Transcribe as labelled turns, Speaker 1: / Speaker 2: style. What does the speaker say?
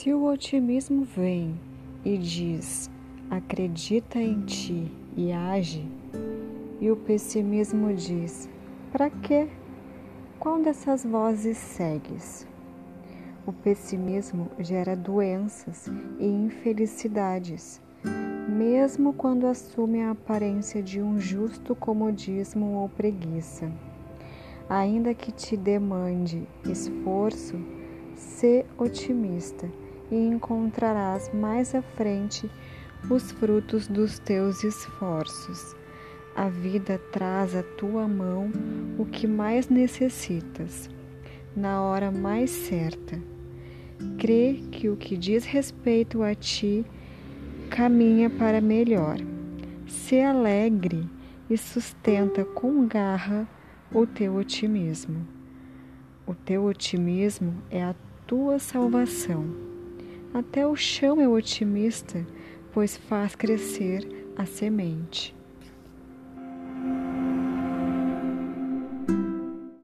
Speaker 1: Se o otimismo vem e diz, acredita em ti e age, e o pessimismo diz, para quê? Qual dessas vozes segues? O pessimismo gera doenças e infelicidades, mesmo quando assume a aparência de um justo comodismo ou preguiça. Ainda que te demande esforço, sê otimista e encontrarás mais à frente os frutos dos teus esforços. A vida traz à tua mão o que mais necessitas, na hora mais certa. Crê que o que diz respeito a ti caminha para melhor. Se alegre e sustenta com garra o teu otimismo. O teu otimismo é a tua salvação. Até o chão é otimista, pois faz crescer a semente.